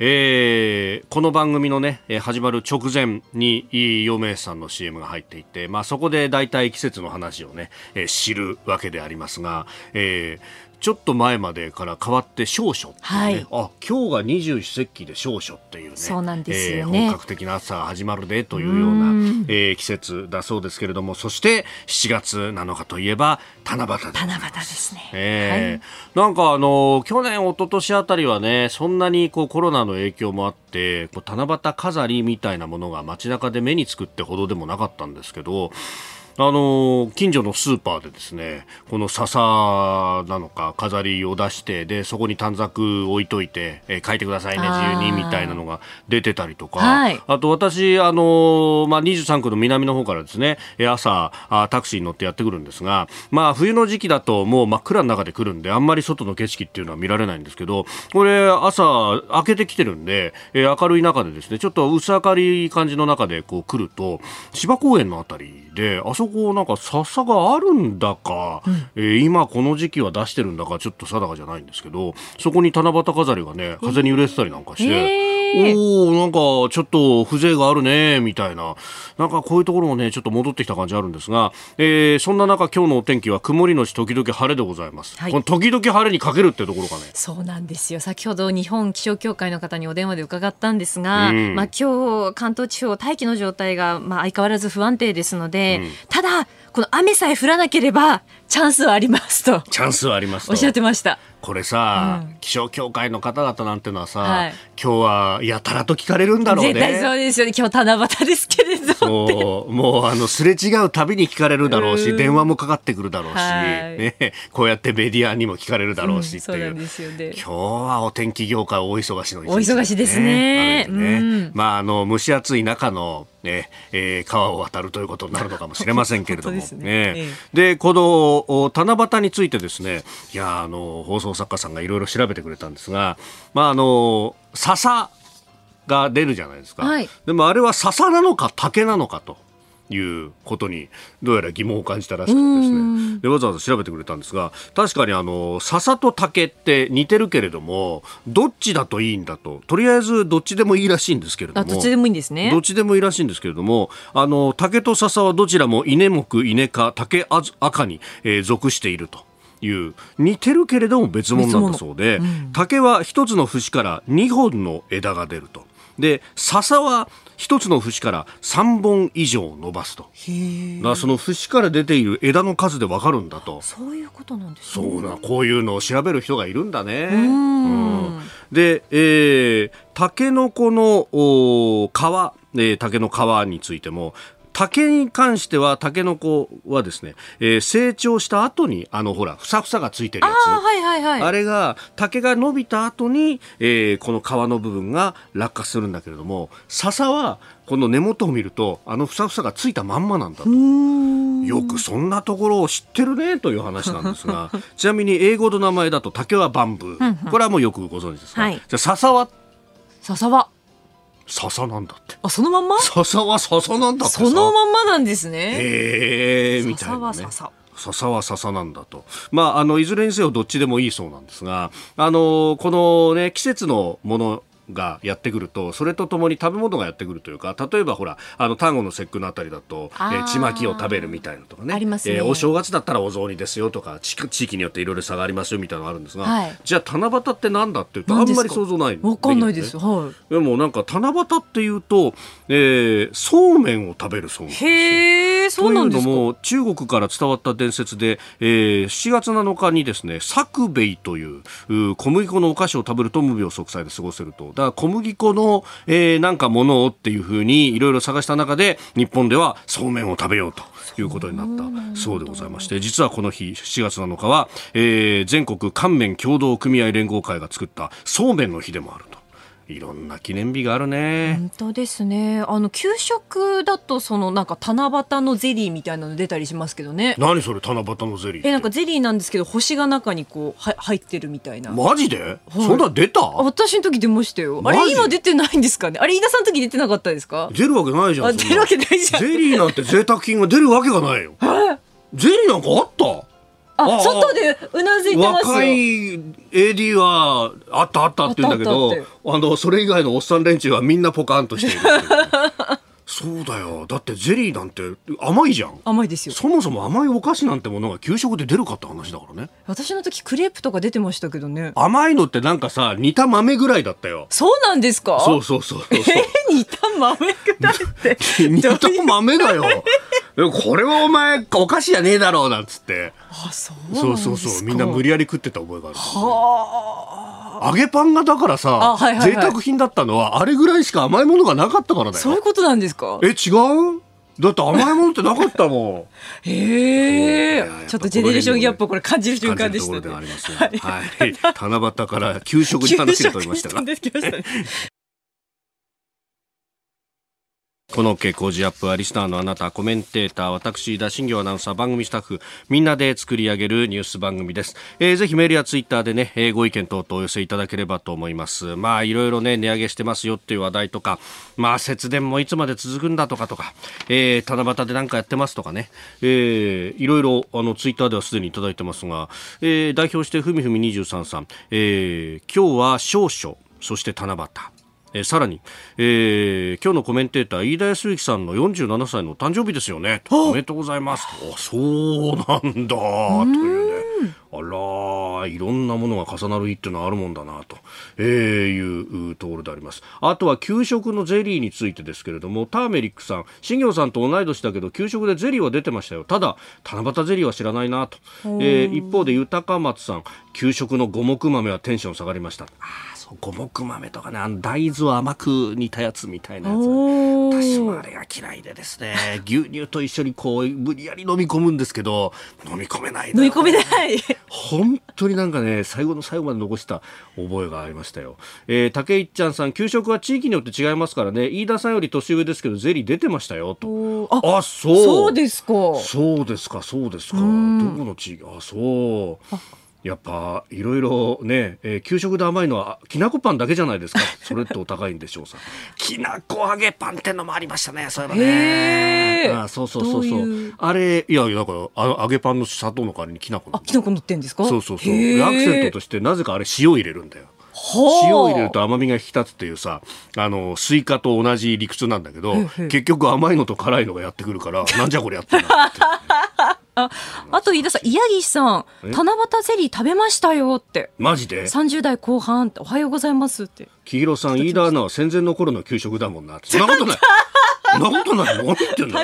えー、この番組のね、始まる直前に、陽明さんの CM が入っていて、まあそこで大体季節の話をね、えー、知るわけでありますが、えー、ちょっと前までから変わって少暑っていうね、はい、あ今日が二十四節気で少暑っていうね。そうなんですよね、えー、本格的な暑さが始まるでというようなう、えー、季節だそうですけれども。そして7月7日といえば七夕で七夕ですね、えー、はい、なんかあの去年一昨年あたりはねそんなにこうコロナの影響もあってこう七夕飾りみたいなものが街中で目につくってほどでもなかったんですけどあの近所のスーパーでですねこの笹なのか飾りを出してでそこに短冊置いといて、えー、書いてくださいね自由にみたいなのが出てたりとか、はい、あと私あの、まあ、23区の南の方からですね朝あタクシーに乗ってやってくるんですが、まあ、冬の時期だともう真っ暗の中で来るんであんまり外の景色っていうのは見られないんですけどこれ朝開けてきてるんで、えー、明るい中でですねちょっと薄明るい感じの中でこう来ると芝公園のあたりであそこなんか笹があるんだか、うん、えー、今この時期は出してるんだかちょっと定かじゃないんですけどそこに七夕飾りがね風に揺れてたりなんかして。おおなんかちょっと風情があるねみたいな。なんかこういうところもねちょっと戻ってきた感じあるんですが、えー、そんな中今日のお天気は曇りのち時々晴れでございます、はい、この時々晴れにかけるってところかね。そうなんですよ。先ほど日本気象協会の方にお電話で伺ったんですが、うん、まあ今日関東地方大気の状態がまあ相変わらず不安定ですので、うん、ただこの雨さえ降らなければチャンスはありますと。チャンスはありますおっしゃってました。これさ、うん、気象協会の方々なんてのはさ、はい、今日はやたらと聞かれるんだろうね。絶対そうですよね。今日七夕ですけれどそう。もうあのすれ違うたびに聞かれるだろうし電話もかかってくるだろうし、はい、ね、こうやってメディアにも聞かれるだろうしっていう,、うん、うね、今日はお天気業界大忙しの、ね、お忙しですね、ね。うん、まああの蒸し暑い中のねえー、川を渡るということになるのかもしれませんけれどもね。ね、でこの七夕についてですね。いやあの放送作家さんがいろいろ調べてくれたんですがまああの笹が出るじゃないですか、はい、でもあれは笹なのか竹なのかと。いうことにどうやら疑問を感じたらしくてですね。でわざわざ調べてくれたんですが確かにあの笹と竹って似てるけれどもどっちだといいんだととりあえずどっちでもいいらしいんですけれども。どっちでもいいんですね。どっちでもいいらしいんですけれどもあの竹と笹はどちらも稲目稲科竹赤に、えー、属していると。いう似てるけれども別物なんだそうで、うん、竹は一つの節から2本の枝が出るとで笹は一つの節から3本以上伸ばすと。だその節から出ている枝の数でわかるんだと。そういうことなんです、ね、そうなこういうのを調べる人がいるんだね。うん。で、えー、タケノコの皮、えー、タケの皮についても竹に関してはタケノコはですね、えー、成長した後にあのほらふさふさがついてるやつ。あ,、はいはいはい、あれが竹が伸びた後に、えー、この皮の部分が落下するんだけれども笹はこの根元を見るとあのふさふさがついたまんまなんだと。よくそんなところを知ってるねという話なんですが ちなみに英語の名前だと竹はバンブー。これはもうよくご存知ですか、はい、じゃあ笹は？笹は笹なんだって。あそのまんま？笹は笹なんだってそのまんまなんですね。へえみたいな、ね、笹は笹。笹は笹なんだと、まあ、あのいずれにせよどっちでもいいそうなんですがあのこの、ね、季節のものがやってくるとそれとともに食べ物がやってくるというか例えばほらあの端午の節句のあたりだと、えー、ちまきを食べるみたいなとかね。ありますね、えー、お正月だったらお雑煮ですよとか地域によっていろいろ差がありますよみたいなのがあるんですが、はい、じゃあ七夕ってなんだっていうとあんまり想像ないわかんないです、ね、はい、でもなんか七夕っていうと、えー、そうめんを食べるそうなんですよ。へえそうなんですか？というのも中国から伝わった伝説で、えー、7月7日にですね作兵衛という小麦粉のお菓子を食べると無病息災で過ごせるとだ小麦粉の、えー、なんかものをっていうふうにいろいろ探した中で日本ではそうめんを食べようということになったそうでございまして実はこの日7月7日は、えー、全国乾麺協同組合連合会が作ったそうめんの日でもあると。いろんな記念日があるね。本当ですね。あの給食だとそのなんか七夕のゼリーみたいなの出たりしますけどね。何それ七夕のゼリー。えなんかゼリーなんですけど星が中にこうは入ってるみたいな。マジで？そんな出た？私の時出ましたよ。あれ今出てないんですかね？あれ飯田さんの時出てなかったですか？出るわけないじゃん。出るわけないじゃん。ゼリーなんて贅沢品が出るわけがないよ。ゼリーなんかあった？あ、外でうなずいてます若い AD はあったあったって言うんだけどあのそれ以外のおっさん連中はみんなポカンとしている そうだよ。だってゼリーなんて甘いじゃん。甘いですよ。そもそも甘いお菓子なんてものが給食で出るかって話だからね。私の時クレープとか出てましたけどね甘いのってなんかさ煮た豆ぐらいだったよそうなんですかそうそうそうそうえー、煮た豆ぐらいって 煮た豆だよ。これはお前お菓子じゃねえだろうなんつって。あそうそうそうそう。みんな無理やり食ってた覚えがある、はあ。揚げパンがだからさ、はいはいはい、贅沢品だったのはあれぐらいしか甘いものがなかったからだよ。そういうことなんですか？え違う？だって甘いものってなかったもん。へえ。ちょっとジェネレーションギャップをこれ感じる瞬間でしたね。ねはい。七夕から給食に話が。飛びましたが。この傾向時アップはリスナーのあなた、コメンテーター、私、田新行アナウンサー、番組スタッフ、みんなで作り上げるニュース番組です。えー、ぜひメールやツイッターでね、えー、ご意見等々お寄せいただければと思います。まあ、いろいろね、値上げしてますよっていう話題とか、まあ、節電もいつまで続くんだとかとか、えー、七夕で何かやってますとかね、えー、いろいろ、あの、ツイッターではすでにいただいてますが、えー、代表してふみふみ23さん、えー、今日は少々、そして七夕。えー、さらに、えー、今日のコメンテーター飯田康之さんの47歳の誕生日ですよね。おめでとうございます。あそうなんだ。というねあらいろんなものが重なる日っていうのはあるもんだなと、えー、いうところであります。あとは給食のゼリーについてですけれどもターメリックさん新業さんと同い年だけど給食でゼリーは出てましたよ。ただ七夕ゼリーは知らないなと、えー、一方で豊松さん給食の五目豆はテンション下がりました。あ五目豆とかねあの大豆を甘く煮たやつみたいなやつ。私もあれが嫌いでですね牛乳と一緒にこう無理やり飲み込むんですけど飲み込めない飲み込めない本当になんかね最後の最後まで残した覚えがありましたよ、えー、竹井ちゃんさん給食は地域によって違いますからね。飯田さんより年上ですけどゼリー出てましたよと。あそう。そうですか。そうですかそうですか。どこの地域？あそうやっぱいろいろね、えー、給食で甘いのはきなこパンだけじゃないですか。それってお高いんでしょうさ。きなこ揚げパンってのもありましたねそういえばね。あそうそうそうそう。あれいやだからあ揚げパンの砂糖の代わりにきなこあきなこ乗ってんですか？そうそうそう。アクセントとしてなぜかあれ塩入れるんだよ塩を入れると甘みが引き立つっていうさあのスイカと同じ理屈なんだけど結局甘いのと辛いのがやってくるから なんじゃこれやってんだって。あ あと飯田さん宮城さん七夕ゼリー食べましたよって。マジで？30代後半おはようございますって。黄色さん飯田アナは戦前の頃の給食だもんな。そんなことない なことない何言ってんの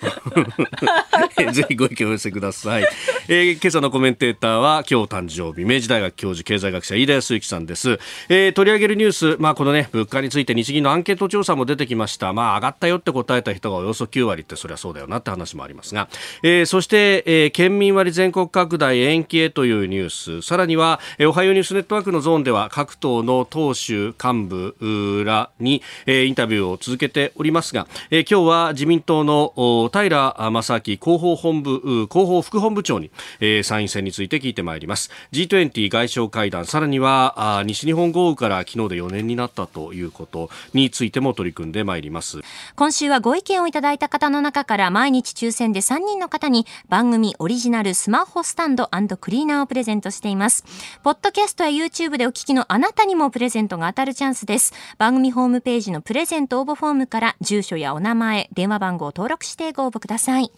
ぜひご意見お寄せください、えー、今朝のコメンテーターは今日誕生日明治大学教授経済学者飯田康之さんです、えー、取り上げるニュースまあこのね物価について日銀のアンケート調査も出てきました。まあ上がったよって答えた人がおよそ9割ってそりゃそうだよなって話もありますが、えー、そして、えー、県民割全国拡大延期へというニュース。さらには、えー、おはようニュースネットワークのゾーンでは各党の党首幹部らに、えー、インタビューを続けておりますが、えー、今日は自民党の平正明広報本部広報副本部長に、えー、参院選について聞いてまいります。G20 外相会談さらにはあ西日本豪雨から昨日で4年になったということについても取り組んでまいります。今週はご意見をいただいた方の中から毎日抽選で3人の方に番組オリジナルスマホスタンドクリーナーをプレゼントしています。ポッドキャストや YouTube でお聞きのあなたにもプレゼントが当たるチャンスです。番組ホームページのプレゼント応募フォームから住所やお名前電話番号を登録してご応募ください。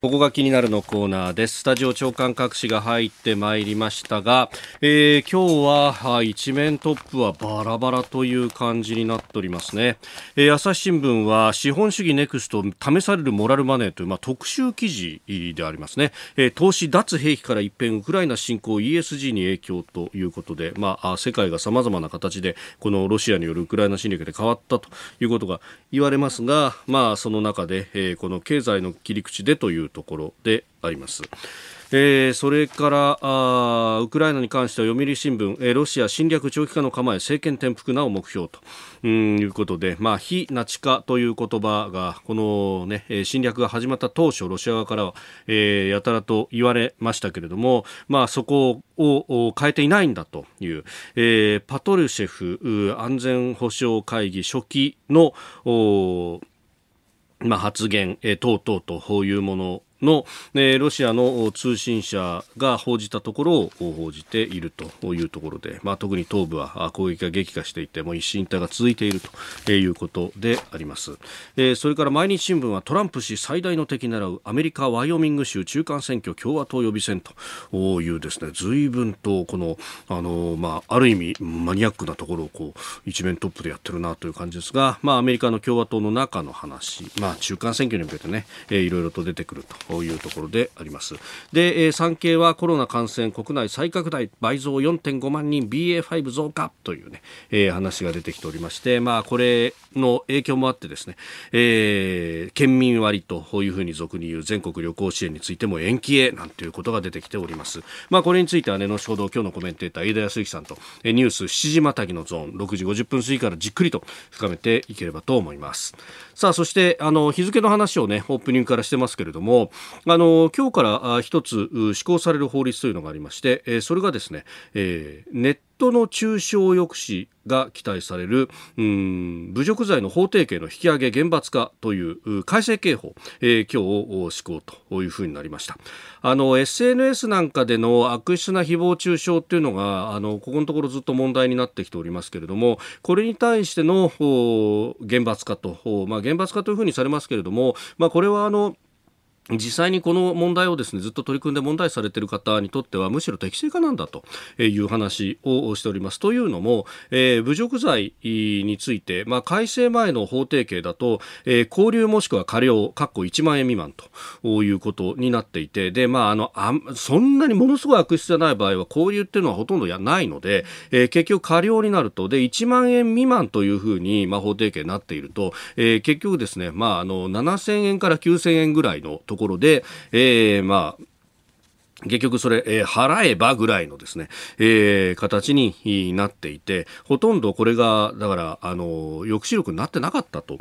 ここが気になるのコーナーです。スタジオ長官各紙が入ってまいりましたが、えー、今日は一面トップはバラバラという感じになっておりますね。えー、朝日新聞は資本主義ネクスト試されるモラルマネーという、まあ、特集記事でありますね。えー、投資脱兵器から一変ウクライナ侵攻 ESG に影響ということで、まあ、世界が様々な形でこのロシアによるウクライナ侵略で変わったということが言われますが、まあ、その中で、えー、この経済の切り口でというところであります。えー、それからあウクライナに関しては読売新聞、えー、ロシア侵略長期化の構え政権転覆なお目標とうんいうことで、まあ、非ナチ化という言葉がこの、ね、侵略が始まった当初ロシア側からは、えー、やたらと言われましたけれども、まあ、そこを変えていないんだという、えー、パトルシェフ安全保障会議書記のまあ、発言、えー、等々とこういうものの、えー、ロシアの通信社が報じたところを報じているというところで、まあ、特に東部は攻撃が激化していてもう一進一退が続いているということであります、えー、それから毎日新聞はトランプ氏最大の敵狙うアメリカ・ワイオミング州中間選挙共和党予備選というですね随分とこのあの、まあ、ある意味マニアックなところをこう一面トップでやってるなという感じですが、まあ、アメリカの共和党の中の話、まあ、中間選挙に向けてね、えー、いろいろと出てくると。というところであります。で、えー、産経はコロナ感染国内再拡大倍増4.5万人 BA.5 増加というね、えー、話が出てきておりましてまあこれの影響もあってですね、えー、県民割というふうに俗に言う全国旅行支援についても延期へなんていうことが出てきております。まあこれについてはね後ほど今日のコメンテーター飯田康之さんとニュース7時またぎのゾーン6時50分過ぎからじっくりと深めていければと思います。さあそしてあの日付の話をねオープニングからしてますけれどもあの今日から一つ施行される法律というのがありまして、えそれがですね、え、ネットの中傷抑止が期待されるうん侮辱罪の法定刑の引き上げ厳罰化という改正刑法、えー、今日施行というふうになりました。あの SNS なんかでの悪質な誹謗中傷っていうのがあのここのところずっと問題になってきておりますけれどもこれに対しての厳罰化と、まあ、厳罰化というふうにされますけれども、まあ、これはあの実際にこの問題をですねずっと取り組んで問題されている方にとってはむしろ適正化なんだという話をしております。というのも、えー、侮辱罪について、まあ、改正前の法定刑だと、えー、拘留もしくは過料、かっこ1万円未満ということになっていて、で、まあ、あの、あそんなにものすごい悪質じゃない場合は拘留っていうのはほとんどやないので、えー、結局過料になると、で、1万円未満というふうに、まあ、法定刑になっていると、えー、結局ですね、まあ、あの、7000円から9000円ぐらいのところで、えー、まあ、結局それ、えー、払えばぐらいのですね、えー、形になっていて、ほとんどこれが、だから、あの、抑止力になってなかったと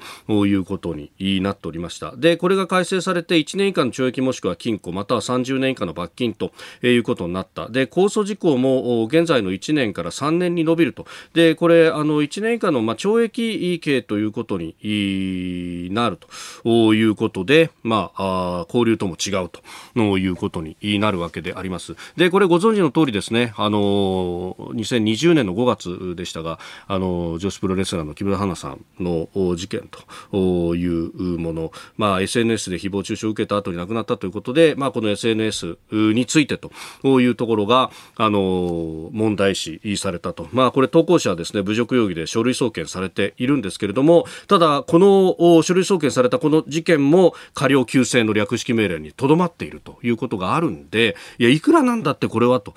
いうことになっておりました。で、これが改正されて1年以下の懲役もしくは禁錮、または30年以下の罰金ということになった。で、控訴事項も現在の1年から3年に伸びると。で、これ、あの、1年以下の、まあ、懲役刑ということになるということで、まあ、あ交留とも違うということになるわけわけであります。で、これご存知の通りですね、あの、2020年の5月でしたが、あの、女子プロレスラーの木村花さんの事件というもの、まあ、SNS で誹謗中傷を受けた後に亡くなったということで、まあ、この SNS についてというところが、あの、問題視されたと。まあ、これ投稿者はですね、侮辱容疑で書類送検されているんですけれども、ただ、この書類送検されたこの事件も、過料救済の略式命令にとどまっているということがあるんで、いや、いくらなんだってこれはと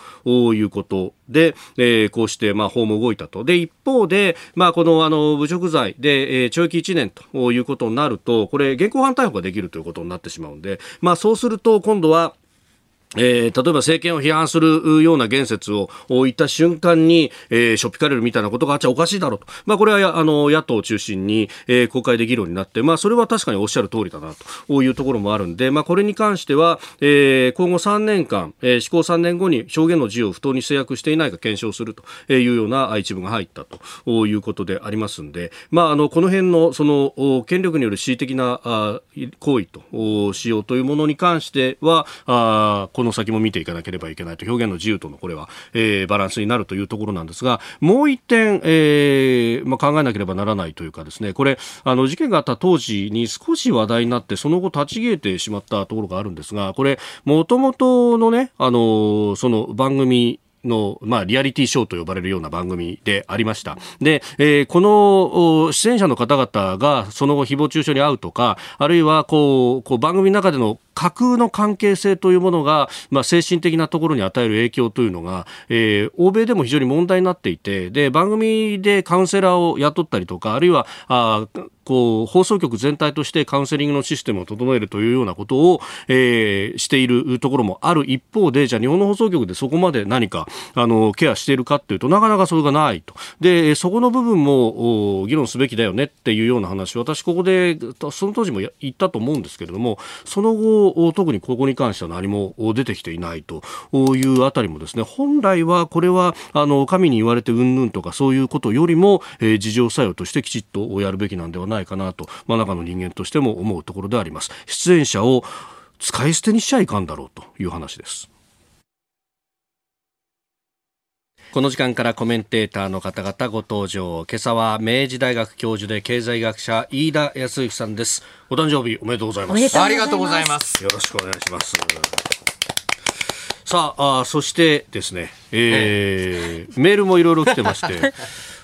いうことで、えー、こうしてまあ法も動いたと。で、一方で、まあこのあの侮辱罪で、えー、懲役1年ということになると、これ現行犯逮捕ができるということになってしまうんで、まあそうすると今度は、えー、例えば政権を批判するような言説を言った瞬間に、えー、しょっぴかれるみたいなことがあっちゃおかしいだろうと。まあ、これはあの野党を中心に、えー、国会で議論になって、まあ、それは確かにおっしゃる通りだなというところもあるんで、まあ、これに関しては、えー、今後3年間、えー、施行3年後に表現の自由を不当に制約していないか検証するというような一部が入ったということでありますんで、まあ、あのこの辺のその権力による恣意的なあ行為としようというものに関しては、あこの先も見ていかなければいけないと表現の自由とのこれは、えー、バランスになるというところなんですがもう一点、えーまあ、考えなければならないというかですねこれあの事件があった当時に少し話題になってその後立ち消えてしまったところがあるんですがこれもともとのねあのその番組の、まあ、リアリティショーと呼ばれるような番組でありました。で、えー、この出演者の方々がその後誹謗中傷に遭うとか、あるいはこう、こう番組の中での架空の関係性というものが、まあ、精神的なところに与える影響というのが、えー、欧米でも非常に問題になっていてで番組でカウンセラーを雇ったりとかあるいはあこう放送局全体としてカウンセリングのシステムを整えるというようなことを、えー、しているところもある一方でじゃあ日本の放送局でそこまで何かあのケアしているかっていうとなかなかそれがないと。でそこの部分も議論すべきだよねっていうような話私ここでその当時も言ったと思うんですけれどもその後特にここに関しては何も出てきていないというあたりもですね本来はこれはあの神に言われてうんぬんとかそういうことよりも、えー、事情作用としてきちっとやるべきなんではないかなと、まあ、中の人間としても思うところであります。出演者を使い捨てにしちゃいかんだろうという話です。この時間からコメンテーターの方々ご登場。今朝は明治大学教授で経済学者飯田康之さんです。お誕生日おめでとうございます。ありがとうございます。よろしくお願いします。さあ、あそしてですね、えー、メールもいろいろ来てまして、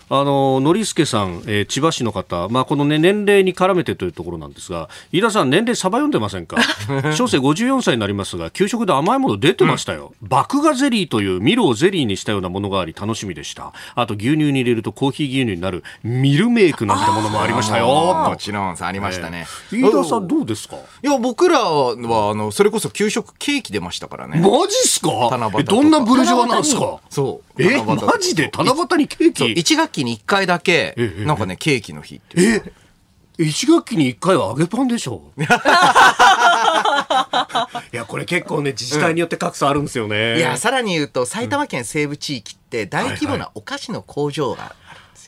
あの、のりすけさん、えー、千葉市の方、まあ、このね、年齢に絡めてというところなんですが、飯田さん、年齢サバ読んでませんか？小生54歳になりますが、給食で甘いもの出てましたよ。うん、麦芽ゼリーというミルをゼリーにしたようなものがあり、楽しみでした。あと、牛乳に入れるとコーヒー牛乳になるミルメイクなんてものもありましたよ。もちろん、ありましたね。えー、飯田さん、どうですか？いや、僕らは、あの、それこそ給食ケーキ出ましたからね。マジっすか？え、どんなブルジョワなんですか？そう。え、マジで七夕にケーキ ?1 学期に1回だけなんかね、ケーキの日ってえ一学期に一回は揚げパンでしょ？いやこれ結構ね自治体によって格差あるんですよね、うん、いやさらに言うと埼玉県西部地域って大規模なお菓子の工場が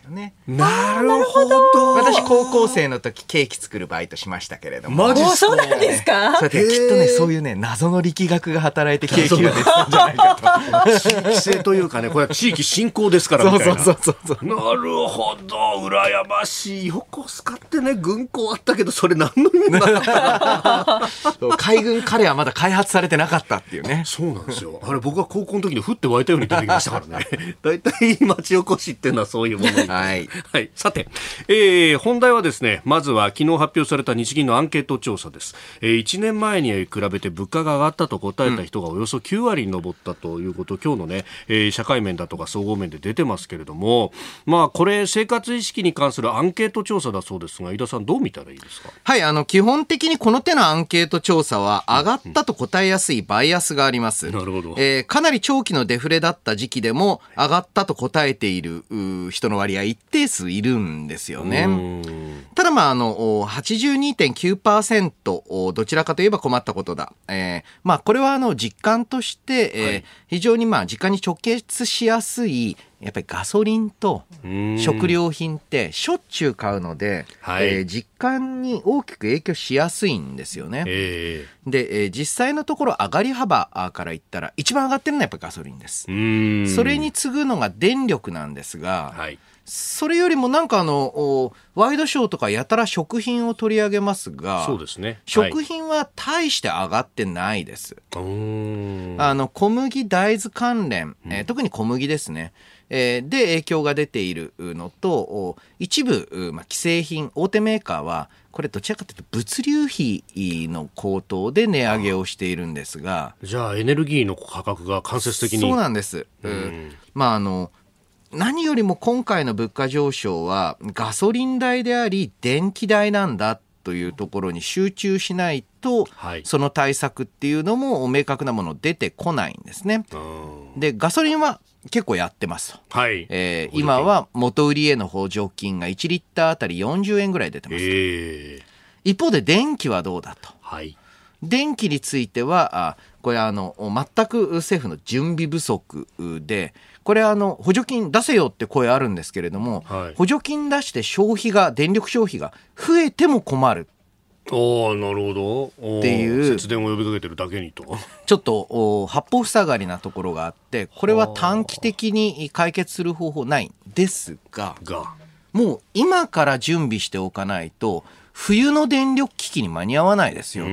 よね。なるほど。私高校生の時ケーキ作るバイトしましたけれども。マジそうなんですか？それできっとねそういうね謎の力学が働いてケーキが出たんじゃないかと。地域性というかねこれは地域振興ですからみたいな。そうそうそうなるほど羨ましい。横須賀ってね軍港あったけどそれ何の意味なかった 海軍カレーはまだ開発されてなかったっていうね。そうなんですよ。あれ僕は高校の時に降って湧いたように出てきましたからね。大体町おこしっていうのはそういうもの。はい。はい。さて、えー、本題はですね、まずは昨日発表された日銀のアンケート調査です。えー、1年前に比べて物価が上がったと答えた人がおよそ9割に上ったということ、うん、今日のね、えー、社会面だとか総合面で出てますけれども、まあ、これ、生活意識に関するアンケート調査だそうですが、井田さん、どう見たらいいですか？はい、あの、基本的にこの手のアンケート調査は、上がったと答えやすいバイアスがあります。なるほど。えー、かなり長期のデフレだった時期でも、上がったと答えている人の割合一定数いるんですよね。ただまああの82.9%どちらかといえば困ったことだ。えー、まあこれはあの実感として、えー、はい、非常にまあ実感に直結しやすいやっぱりガソリンと食料品ってしょっちゅう買うので、はい、えー、実感に大きく影響しやすいんですよね。えー、で、えー、実際のところ上がり幅から言ったら一番上がってるのはやっぱりガソリンです。それに次ぐのが電力なんですが、はいそれよりもなんかあのワイドショーとかやたら食品を取り上げますがそうですね、食品は大して上がってないです。あの小麦大豆関連、えー、特に小麦ですね。えー、で影響が出ているのと一部、まあ、既製品大手メーカーはこれどちらかというと物流費の高騰で値上げをしているんですがじゃあエネルギーの価格が間接的に。そうなんです、うん、まああの何よりも今回の物価上昇はガソリン代であり電気代なんだというところに集中しないと、はい、その対策っていうのも明確なもの出てこないんですね。でガソリンは結構やってますと、はい。えー、今は元売りへの補助金が1リッターあたり40円ぐらい出てます、えー、一方で電気はどうだと、はい、電気についてはあこれあの全く政府の準備不足でこれあの補助金出せよって声あるんですけれども、はい、補助金出して消費が電力消費が増えても困る。ああなるほど。っていう。節電を呼びかけてるだけにと。ちょっと八方塞がりなところがあってこれは短期的に解決する方法ないんですがもう今から準備しておかないと冬の電力危機に間に合わないですよと。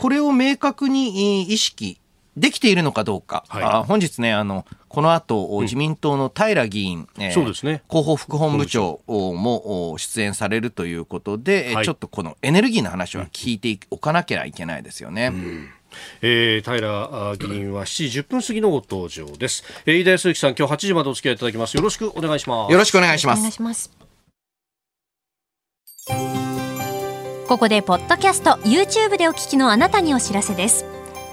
これを明確に意識できているのかどうか、はい、あ本日ねあのこの後、自民党の平議員、えー、そうですね、広報副本部長も出演されるということで、はい、ちょっとこのエネルギーの話は聞いておかなきゃいけないですよね。うん。えー、平議員は7時10分過ぎのご登場です、えー、飯田康之さん今日8時までお付き合いいただきます。よろしくお願いします。よろしくお願いします。ここでポッドキャスト YouTube でお聞きのあなたにお知らせです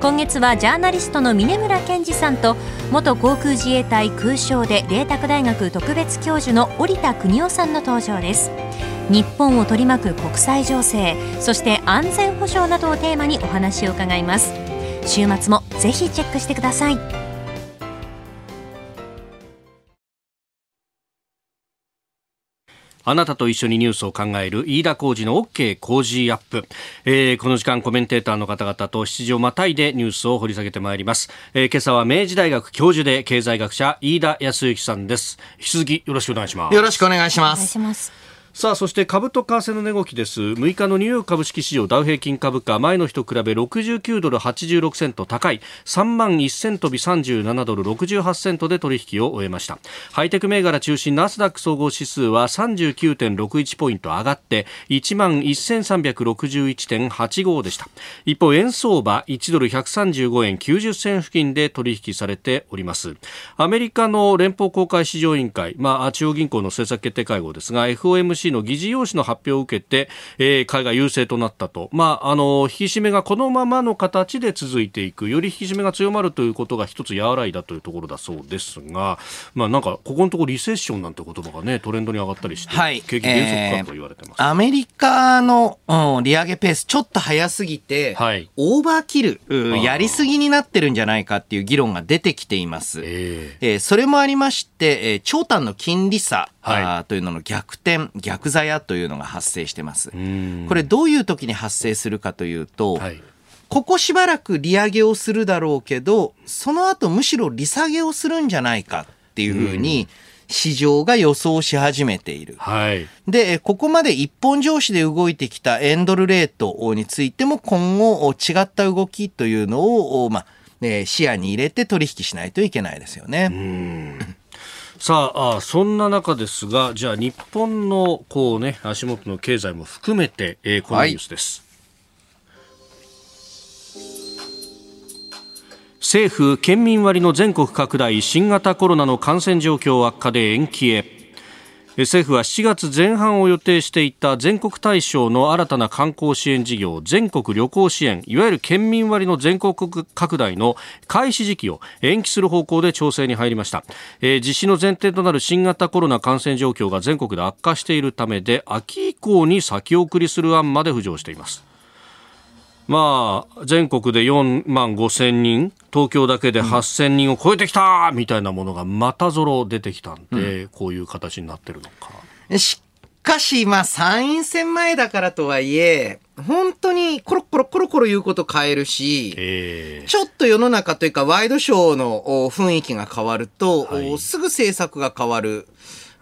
今月はジャーナリストの峯村健司さんと元航空自衛隊空将で麗澤大学特別教授の織田邦男さんの登場です。日本を取り巻く国際情勢そして安全保障などをテーマにお話を伺います。週末もぜひチェックしてください。あなたと一緒にニュースを考える飯田浩二の OK 工事アップ、えー、この時間コメンテーターの方々と7時をまたいでニュースを掘り下げてまいります、えー、今朝は明治大学教授で経済学者飯田康之さんです。引き続きよろしくお願いします。よろしくお願いしますさあそして株と為替の値動きです。6日のニューヨーク株式市場ダウ平均株価前の日と比べ69ドル86セント高い。3万1000飛び37ドル68セントで取引を終えました。ハイテク銘柄中心ナスダック総合指数は39.61ポイント上がって1万1361.85でした。一方円相場1ドル135円90銭付近で取引されております。アメリカの連邦公開市場委員会、まあ、中央銀行の政策決定会合ですが FOMC の議事要旨の発表を受けて、えー、海外優勢となったと、まあ、あの引き締めがこのままの形で続いていく。より引き締めが強まるということが一つ和らいだというところだそうですが、まあ、なんかここのところリセッションなんて言葉がねトレンドに上がったりして、はい、景気減速かと言われてます、えー、アメリカの、うん、利上げペースちょっと早すぎて、はい、オーバーキルやりすぎになってるんじゃないかっていう議論が出てきています、えー、えー、それもありまして、えー、長短の金利差、はい、というのの逆転逆座やというのが発生してます。これどういう時に発生するかというと、はい、ここしばらく利上げをするだろうけど、その後むしろ利下げをするんじゃないかっていうふうに、市場が予想し始めている。はい、で、ここまで一本上司で動いてきたエンドルレートについても今後違った動きというのを、まあ、視野に入れて取引しないといけないですよね。さああそんな中ですがじゃあ日本のこう、ね、足元の経済も含めて、えー、このニュースです。はい政府県民割の全国拡大新型コロナの感染状況悪化で延期へ政府は7月前半を予定していた全国対象の新たな観光支援事業全国旅行支援いわゆる県民割の全国拡大の開始時期を延期する方向で調整に入りました、えー、実施の前提となる新型コロナ感染状況が全国で悪化しているためで秋以降に先送りする案まで浮上しています。まあ、全国で4万5千人、東京だけで8千人を超えてきたみたいなものがまたぞろ出てきたんで、うん、こういう形になってるのか。しかし、まあ、参院選前だからとはいえ、本当にコロコロコロコロ言うこと変えるし、えー、ちょっと世の中というかワイドショーの雰囲気が変わると、はい、すぐ政策が変わる。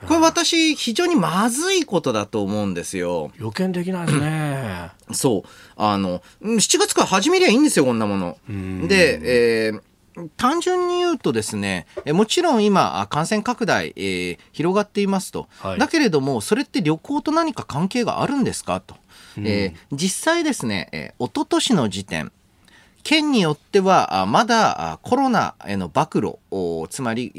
これ私、非常にまずいことだと思うんですよ。予見できないですね。そう。あの、7月から始めりゃいいんですよ、こんなもの。で、えー単純に言うとですね、もちろん今、感染拡大、えー、広がっていますと、はい、だけれども、それって旅行と何か関係があるんですかと、えー、実際ですね、えー、一昨年の時点、県によっては、まだコロナへの暴露、つまり、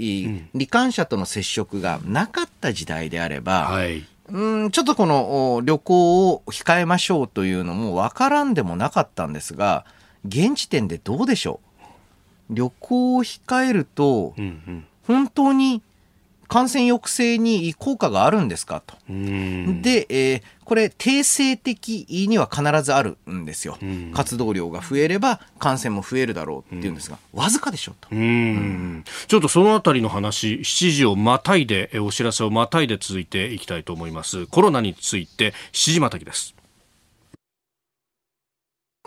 罹患者との接触がなかった時代であれば、はい、うんちょっとこの旅行を控えましょうというのも分からんでもなかったんですが、現時点でどうでしょう？旅行を控えると、本当に感染抑制に効果があるんですかと。で、えー、これ定性的には必ずあるんですよ。活動量が増えれば感染も増えるだろうっていうんですが、わずかでしょと。うんちょっとそのあたりの話、7時をまたいで、お知らせをまたいで続いていきたいと思います。コロナについて7時またぎです。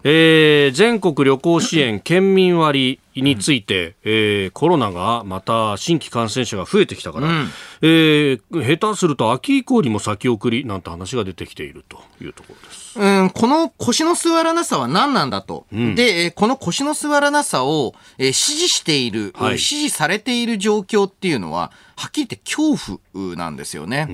えー、全国旅行支援県民割について、うん、えー、コロナがまた新規感染者が増えてきたから、うん、えー、下手すると秋以降にも先送りなんて話が出てきているというところです。うん、この腰の座らなさは何なんだと。うん、で、この腰の座らなさを、えー、支持している、はい、支持されている状況っていうのは、はっきり言って恐怖なんですよね。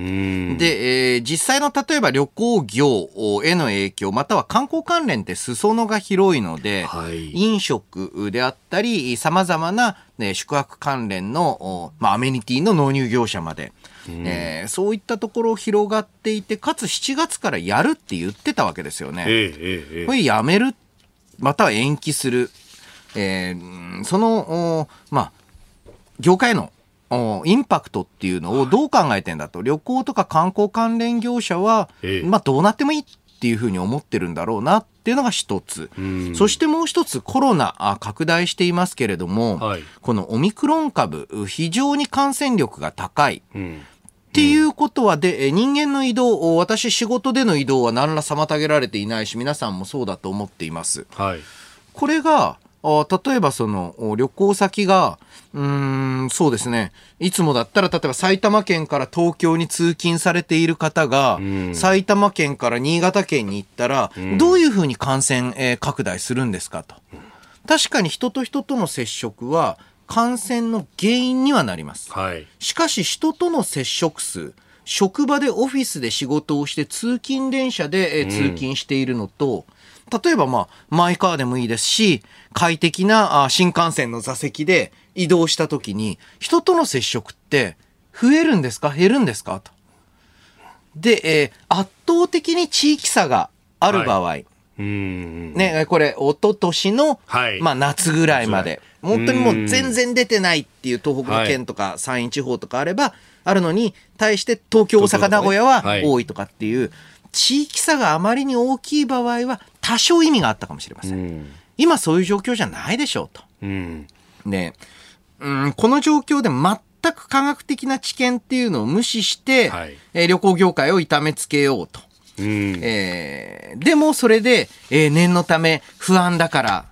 で、えー、実際の例えば旅行業への影響、または観光関連って裾野が広いので、はい、飲食であったり、様々な、ね、宿泊関連の、まあ、アメニティの納入業者まで、えー、そういったところ広がっていて、かつ7月からやるって言ってたわけですよね。えええ、これやめる、または延期する。えー、その、まあ、業界のインパクトっていうのをどう考えてんだと、旅行とか観光関連業者は、まあどうなってもいいっていうふうに思ってるんだろうなっていうのが一つ。そしてもう一つコロナ拡大していますけれども、はい、このオミクロン株、非常に感染力が高い。うん。っていうことはで、人間の移動、私仕事での移動は何ら妨げられていないし、皆さんもそうだと思っています。はい、これが、例えばその旅行先が、うん、そうですね。いつもだったら、例えば埼玉県から東京に通勤されている方が、埼玉県から新潟県に行ったら、どういうふうに感染、えー、拡大するんですかと。確かに人と人との接触は、感染の原因にはなります。はい、しかし、人との接触数、職場でオフィスで仕事をして通勤電車で、えー、通勤しているのと、例えばまあ、マイカーでもいいですし、快適な新幹線の座席で移動した時に、人との接触って増えるんですか？減るんですか？と。で、えー、圧倒的に地域差がある場合、はい、ね、これ、一昨年の、はい、まあ、夏ぐらいまで、本当にもう全然出てないっていう東北の県とか山陰地方とかあれば、あるのに、対して東京、大阪、名古屋は多いとかっていう、地域差があまりに大きい場合は、多少意味があったかもしれません。今そういう状況じゃないでしょうと。うん、で、うん、この状況で全く科学的な知見っていうのを無視して、はい、えー、旅行業界を痛めつけようと。うん、えー、でもそれで、えー、念のため不安だから、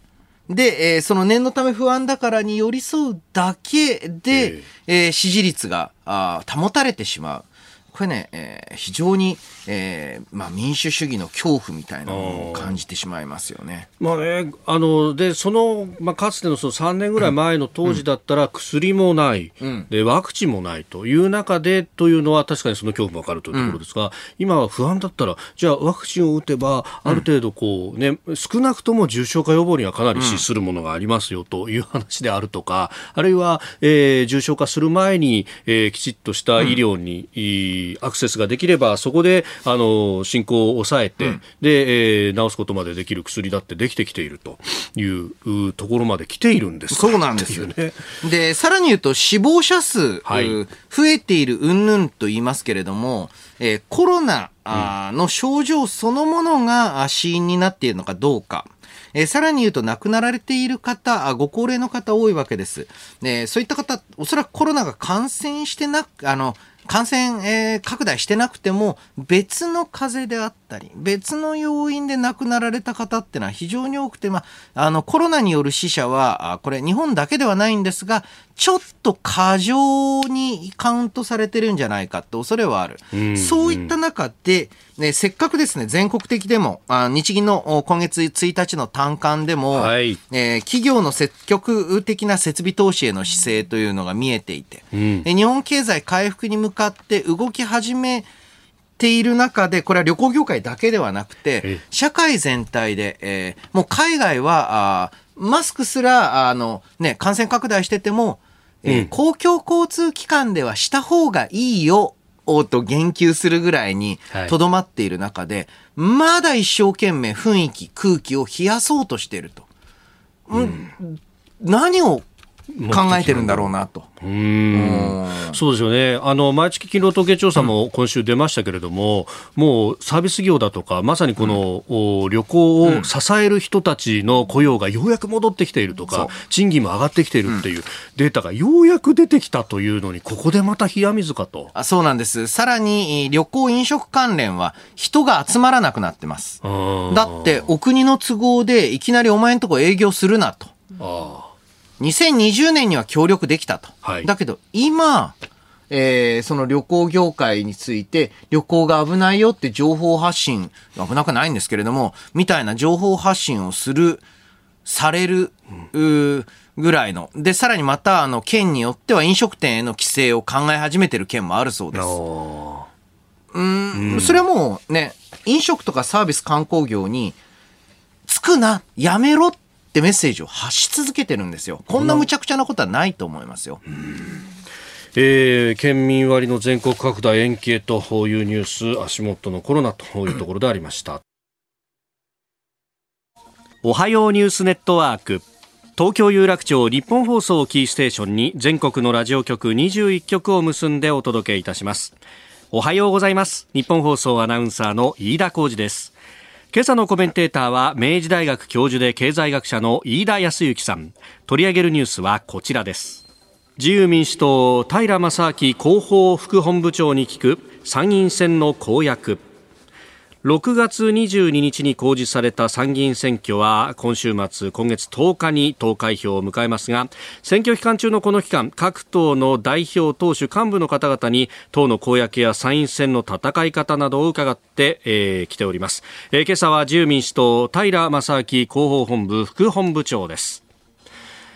で、えー、その念のため不安だからに寄り添うだけで、えー、支持率があ保たれてしまう。これね、えー、非常に、えーまあ、民主主義の恐怖みたいなものを感じてしまいますよね。まあね、あのでその、まあ、かつてのその3年ぐらい前の当時だったら薬もない、うん、でワクチンもないという中でというのは確かにその恐怖も分かるというところですが、うん、今は不安だったらじゃあワクチンを打てばある程度こう、ね、少なくとも重症化予防にはかなり資するものがありますよという話であるとか、あるいは、えー、重症化する前に、えー、きちっとした医療に、うんアクセスができればそこであの進行を抑えて、うん、で、えー、治すことまでできる薬だってできてきているというところまで来ているんですそうなんですよね。でさらに言うと死亡者数、はい、増えている云々と言いますけれども、えー、コロナの症状そのものが死因になっているのかどうか。えー、さらに言うと亡くなられている方、ご高齢の方多いわけです。えー、そういった方、おそらくコロナが感染してなく、あの、感染、えー、拡大してなくても別の風邪であったり別の要因で亡くなられた方ってのは非常に多くて、まあ、あのコロナによる死者はこれ日本だけではないんですがちょっと過剰にカウントされてるんじゃないかって恐れはある。うん。うん、そういった中で、ね、せっかくですね、全国的でも、あ日銀の今月1日の単管でも、はい、えー、企業の積極的な設備投資への姿勢というのが見えていて、うん、日本経済回復に向かって動き始めている中で、これは旅行業界だけではなくて、社会全体で、えー、もう海外は、あマスクすら、あの、ね、感染拡大してても、えー、公共交通機関ではした方がいいよ、と言及するぐらいにとどまっている中で、はい、まだ一生懸命雰囲気、空気を冷やそうとしていると。うん、何を考えてるんだろうなと。うん。そうですよね。あの毎月勤労統計調査も今週出ましたけれども、うん、もうサービス業だとかまさにこの、うん、旅行を支える人たちの雇用がようやく戻ってきているとか、う。ん、賃金も上がってきているっていうデータがようやく出てきたというのにここでまた冷や水かと。あそうなんです。さらに旅行飲食関連は人が集まらなくなってます。だってお国の都合でいきなりお前んとこ営業するなと。あ2020年には協力できたと。はい、だけど今、えー、その旅行業界について旅行が危ないよって情報発信、危なくないんですけれども、みたいな情報発信をする、される、うぐらいの。で、さらにまた、あの、県によっては飲食店への規制を考え始めてる県もあるそうです。うん、それはもうね、飲食とかサービス観光業に、つくな、やめろっってメッセージを発し続けてるんですよ。こんな無茶苦茶なことはないと思いますよ。えー、県民割の全国拡大延期へというニュース足元のコロナというところでありました。おはようニュースネットワーク。東京有楽町日本放送キーステーションに全国のラジオ局21局を結んでお届けいたします。おはようございます。日本放送アナウンサーの飯田浩二です今朝のコメンテーターは明治大学教授で経済学者の飯田康之さん。取り上げるニュースはこちらです。自由民主党平正明広報副本部長に聞く参院選の公約。6月22日に公示された参議院選挙は今週末今月10日に投開票を迎えますが選挙期間中のこの期間各党の代表党首幹部の方々に党の公約や参院選の戦い方などを伺ってき、えー、ております、えー、今朝は自由民主党平正明広報本部副本部長です。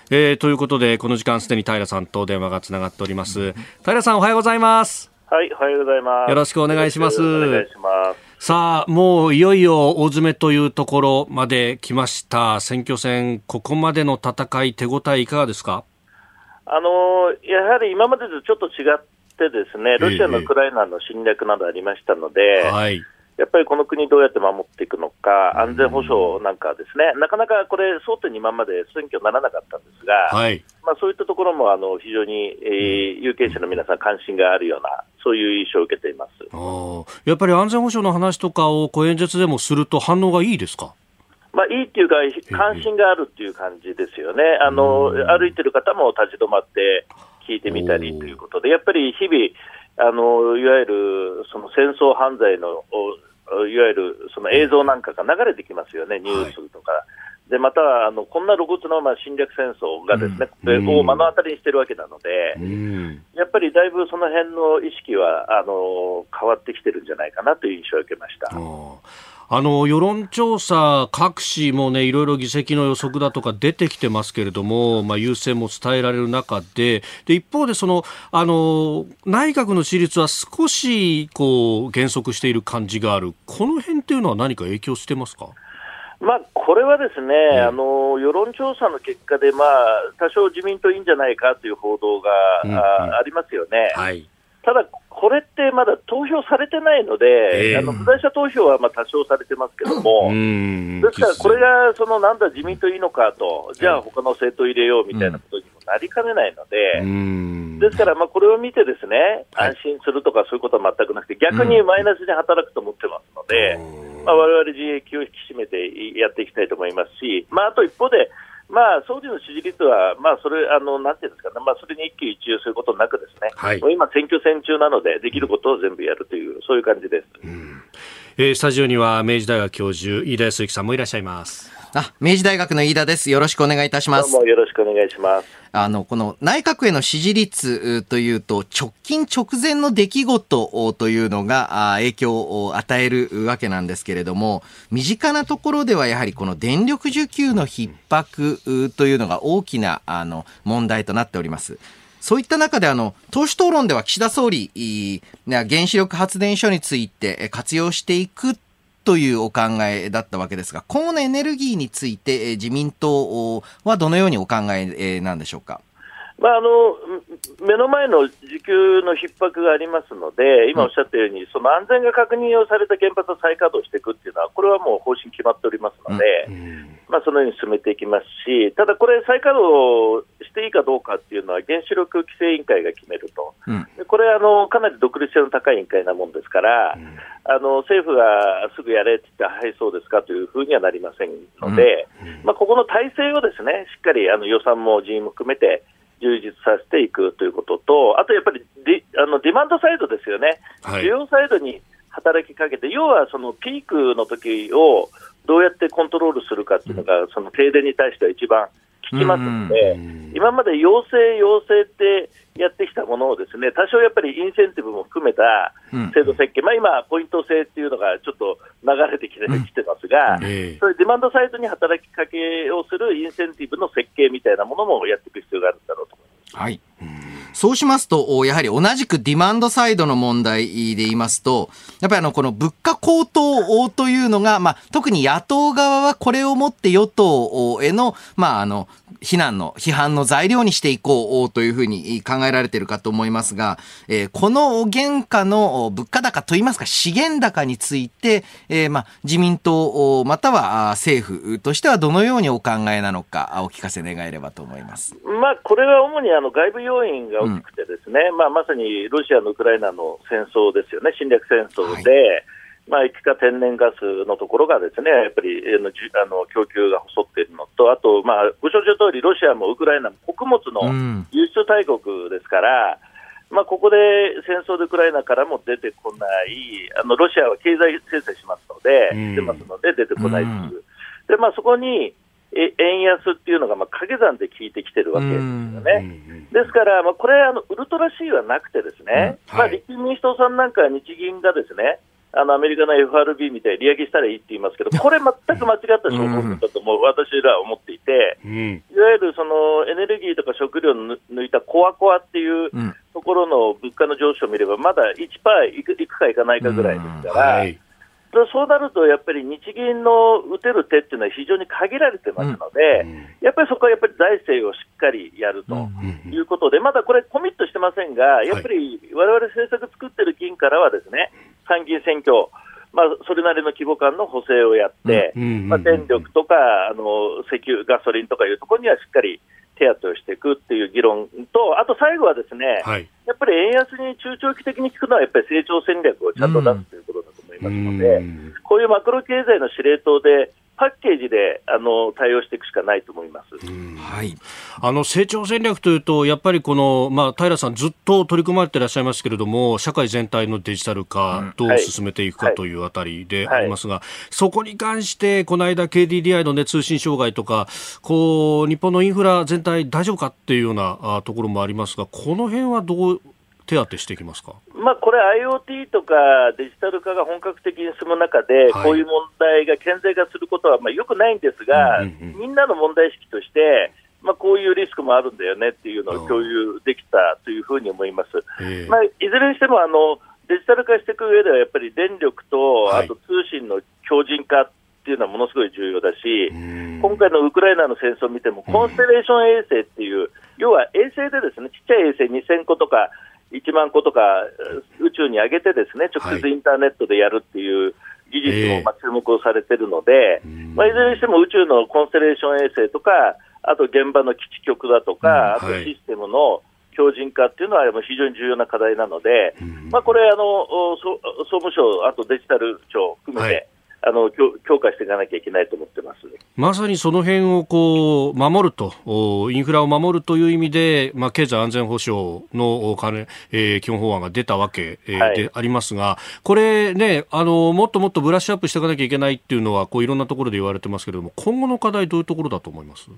えー、ということでこの時間すでに平さんと電話がつながっております。平さんおはようございます。はいおはようございます。よろしくお願いします。お願いしますさあ、もういよいよ大詰めというところまで来ました。選挙戦、ここまでの戦い、手応えいかがですか？あのやはり今までとちょっと違ってですね、ロシアのウクライナの侵略などありましたので、えはい、やっぱりこの国どうやって守っていくのか、安全保障なんかですね、なかなかこれ、争点に今まで選挙にならなかったんですが、はい、まあ、そういったところもあの非常に、えー、有権者の皆さん、関心があるような、そういう印象を受けています。やっぱり安全保障の話とかを演説でもすると、反応がいいですか？まあ、いいっていうか、関心があるっていう感じですよね、あの歩いてる方も立ち止まって聞いてみたりということで、やっぱり日々、あのいわゆるその戦争犯罪のいわゆるその映像なんかが流れてきますよね、ニュースとか。はい、でまたあのこんな露骨なまあ侵略戦争がですね、うん、を目の当たりにしてるわけなので、うん、やっぱりだいぶその辺の意識はあの変わってきてるんじゃないかなという印象を受けました。あの世論調査、各紙もねいろいろ議席の予測だとか出てきてますけれども、まあ、優勢も伝えられる中でで一方でそのあの内閣の支持率は少しこう減速している感じがある。この辺っていうのは何か影響してますか？まあ、これはですね、うん、あの世論調査の結果で、まあ、多少自民党いいんじゃないかという報道が、うんうん、ありますよね。はい。ただ、これってまだ投票されてないので、えー、あの不在者投票はまあ多少されてますけども、ですからこれがそのなんだ、自民党いいのかと、じゃあ他の政党入れようみたいなことにもなりかねないので、ですからまあこれを見て、ですね安心するとかそういうことは全くなくて、逆にマイナスに働くと思ってますので、われわれ自衛気を引き締めてやっていきたいと思いますし、まあ、あと一方で、まあ、総理の支持率は、まあ、それ、あの、なんていうんですかね、まあ、それに一喜一憂することなくですね、はい、今、選挙戦中なので、できることを全部やるという、そういう感じです。うんえー、スタジオには、明治大学教授、飯田康之さんもいらっしゃいます。あ、明治大学の飯田です。よろしくお願いいたします。どうもよろしくお願いします。あの、この内閣への支持率というと、直近直前の出来事というのが影響を与えるわけなんですけれども、身近なところではやはりこの電力需給の逼迫というのが大きなあの問題となっております。そういった中であの、党首討論では岸田総理、原子力発電所について活用していくというお考えだったわけですが、今後のエネルギーについて、自民党はどのようにお考えなんでしょうか？まあ、あの目の前の需給の逼迫がありますので、今おっしゃったように、その安全が確認をされた原発を再稼働していくっていうのは、これはもう方針決まっておりますので、うんうんまあ、そのように進めていきますし、ただこれ、再稼働していいかどうかっていうのは、原子力規制委員会が決めると、うん、これあの、かなり独立性の高い委員会なもんですから、うん、あの政府がすぐやれって言って、はい、そうですかというふうにはなりませんので、うん、まあ、ここの体制をですねしっかりあの予算も人員も含めて、充実させていくということと、あとやっぱりデあのディマンドサイドですよね、はい、需要サイドに働きかけて、要はそのピークの時をどうやってコントロールするかっていうのが、その停電に対しては一番効きますので、今まで要請、要請ってやってきたものをですね多少やっぱりインセンティブも含めた制度設計、まあ、今、ポイント制っていうのがちょっと流れてきてきてますが、それデマンドサイドに働きかけをするインセンティブの設計みたいなものもやっていく必要があるんだろうと思います。はいそうしますと、やはり同じくディマンドサイドの問題で言いますと、やっぱりあの、この物価高騰というのが、まあ、特に野党側はこれをもって与党への、まあ、あの、非難の、批判の材料にしていこうというふうに考えられているかと思いますが、えー、この原価の物価高といいますか資源高について、えー、まあ、自民党または政府としてはどのようにお考えなのかお聞かせ願えればと思います。まあ、これは主にあの外部要因が大きくてですね、うん、まあ、まさにロシアのウクライナの戦争ですよね、侵略戦争で、はいまあ、液化天然ガスのところがですねやっぱりあの供給が細っているのと、あと、まあ、ご承知の通り、ロシアもウクライナも穀物の輸出大国ですから、うん、まあ、ここで戦争でウクライナからも出てこない、あのロシアは経済制裁しますので、うん、出ますので、出てこないという、うん、でまあ、そこにえ円安っていうのがまあ掛け算で効いてきてるわけですよね。ですから、まあ、これあの、ウルトラ C はなくて、ですね、はい、まあ、立憲民主党さんなんかは日銀がですねあのアメリカの FRB みたいに利上げしたらいいって言いますけど、これ、全く間違った情報だともう私らは思っていて、うん、いわゆるそのエネルギーとか食料を抜いたコアコアっていうところの物価の上昇を見れば、まだ1%いくいくかいかないかぐらいですから。うん。はいそうなると、やっぱり日銀の打てる手っていうのは非常に限られてますので、うん、やっぱりそこはやっぱり財政をしっかりやるということで、まだこれ、コミットしてませんが、やっぱりわれわれ政策作ってる議員からは、ですね参議院選挙、まあ、それなりの規模感の補正をやって、まあ、電力とかあの石油、ガソリンとかいうところにはしっかり手当てをしていくっていう議論と、あと最後はですね、はい、やっぱり円安に中長期的に効くのは、やっぱり成長戦略をちゃんと出すということだと思いますので、こういうマクロ経済の司令塔で、パッケージであの対応していくしかないと思います、はい、あの成長戦略というと、やっぱりこの、まあ、平さん、ずっと取り組まれていらっしゃいますけれども、社会全体のデジタル化、どう進めていくかというあたりでありますが、はいはい、そこに関して、この間、KDDI の、ね、通信障害とかこう、日本のインフラ全体、大丈夫かっていうようなところもありますが、この辺はどう手当てしていきますか、まあ、これ、IoT とかデジタル化が本格的に進む中で、こういう問題が顕在化することはまあよくないんですが、みんなの問題意識として、まあ、こういうリスクもあるんだよねっていうのを共有できたというふうに思います。まあ、いずれにしてもあのデジタル化していく上では、やっぱり電力と、あと通信の強靭化っていうのはものすごい重要だし、今回のウクライナの戦争を見ても、コンステレーション衛星っていう、要は衛星でですね、ちっちゃい衛星2000個とか、1万個とか宇宙に上げてですね直接インターネットでやるっていう技術もまあ注目をされているので、まあ、いずれにしても宇宙のコンステレーション衛星とか、あと現場の基地局だとか、あとシステムの強靭化っていうのは非常に重要な課題なので、まあ、これあの総務省、あとデジタル庁含めて、あの強化していかなきゃいけないと思ってます。まさにその辺をこう守ると、インフラを守るという意味で、まあ、経済安全保障の金、えー、基本法案が出たわけ、えー、でありますが、これねあの、もっともっとブラッシュアップしていかなきゃいけないっていうのは、こういろんなところで言われてますけれども、今後の課題、どういうところだと思います？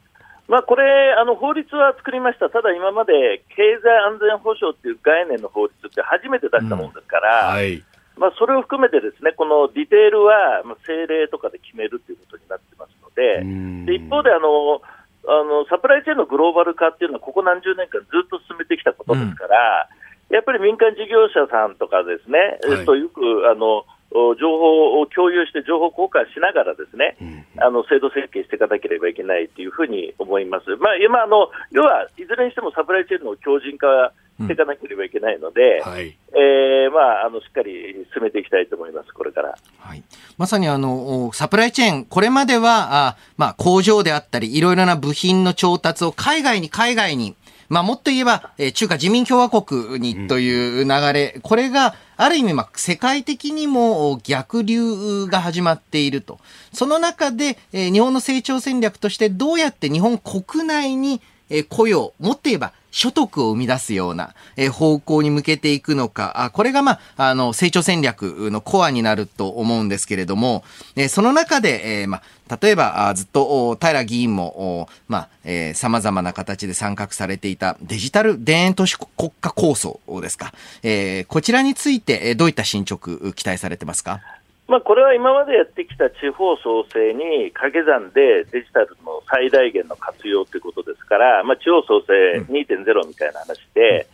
まあ、これあの、法律は作りました、ただ今まで経済安全保障っていう概念の法律って初めて出したもんですから、うんはいまあ、それを含めてですねこのディテールは政令とかで決めるということになってますので、で一方であのあのサプライチェーンのグローバル化っていうのはここ何十年間ずっと進めてきたことですから、うん、やっぱり民間事業者さんとかですね、はい、とよくあの情報を共有して情報交換しながらですね、うん、あの制度設計していかなければいけないというふうに思います。まあ、今あの要はいずれにしてもサプライチェーンの強靭化っていかなければいけないので、うんはい、えー、まあ、あのしっかり進めていきたいと思います、これから。はい、まさにあのサプライチェーン、これまではあ、まあ、工場であったり、いろいろな部品の調達を海外に海外に、まあ、もっと言えば、えー、中華人民共和国にという流れ、うん、これが、ある意味、まあ、世界的にも逆流が始まっていると。その中で、えー、日本の成長戦略としてどうやって日本国内に、えー、雇用、もっと言えば所得を生み出すような、方向に向けていくのか、これが、まあ、あの、成長戦略のコアになると思うんですけれども、その中で、え、まあ、例えば、ずっと、平議員も、まあ、えー、様々な形で参画されていたデジタル田園都市国家構想ですか。えー、こちらについて、どういった進捗期待されてますか？まあ、これは今までやってきた地方創生に掛け算でデジタルの最大限の活用ということですから、まあ、地方創生2.0みたいな話で、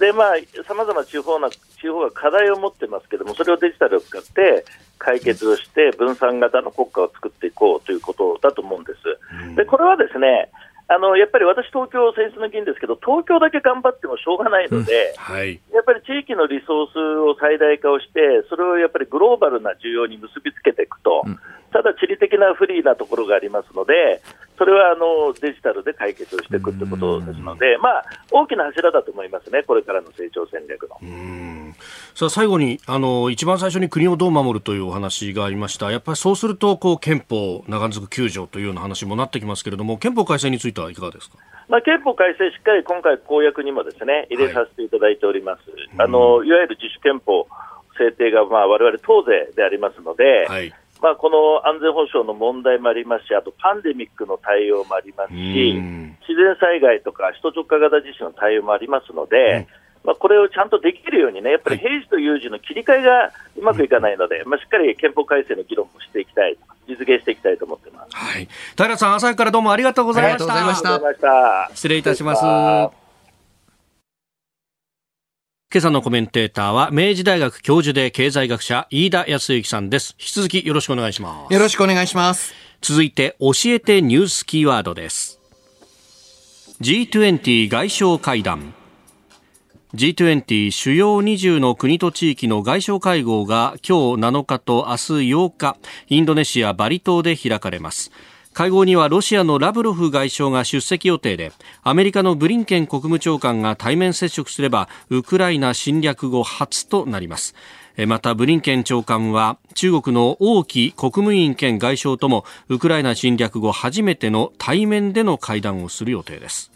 でまあ、さまざま地方な地方が課題を持ってますけども、それをデジタルを使って解決をして、分散型の国家を作っていこうということだと思うんです。でこれはですねあのやっぱり私、東京選出の議員ですけど、東京だけ頑張ってもしょうがないので、うん。はい、やっぱり地域のリソースを最大化をして、それをやっぱりグローバルな需要に結びつけていくと、うん、ただ地理的な不利なところがありますので、それはあのデジタルで解決をしていくということですので、まあ、大きな柱だと思いますね、これからの成長戦略の。さあ最後にあの一番最初に国をどう守るというお話がありました、やっぱりそうするとこう憲法、長続く9条というような話もなってきますけれども、憲法改正についてはいかがですか？まあ、憲法改正、しっかり今回、公約にもですね入れさせていただいております、はい、あのいわゆる自主憲法制定がわれわれ党税でありますので、はいまあ、この安全保障の問題もありますし、あとパンデミックの対応もありますし、自然災害とか首都直下型地震の対応もありますので、うん、まあ、これをちゃんとできるようにね、やっぱり平時と有事の切り替えがうまくいかないので、まあ、しっかり憲法改正の議論もしていきたい、実現していきたいと思ってます。はい、平さん、朝からどうもありがとうございました。ありがとうございました。失礼いたします。今朝のコメンテーターは明治大学教授で経済学者飯田康之さんです。引き続きよろしくお願いします。よろしくお願いします。続いて教えてニュースキーワードです。G20 外相会談。G20 主要20の国と地域の外相会合が今日7日と明日8日インドネシアバリ島で開かれます会合にはロシアのラブロフ外相が出席予定でアメリカのブリンケン国務長官が対面接触すればウクライナ侵略後初となりますまたブリンケン長官は中国の王毅国務委員兼外相ともウクライナ侵略後初めての対面での会談をする予定です、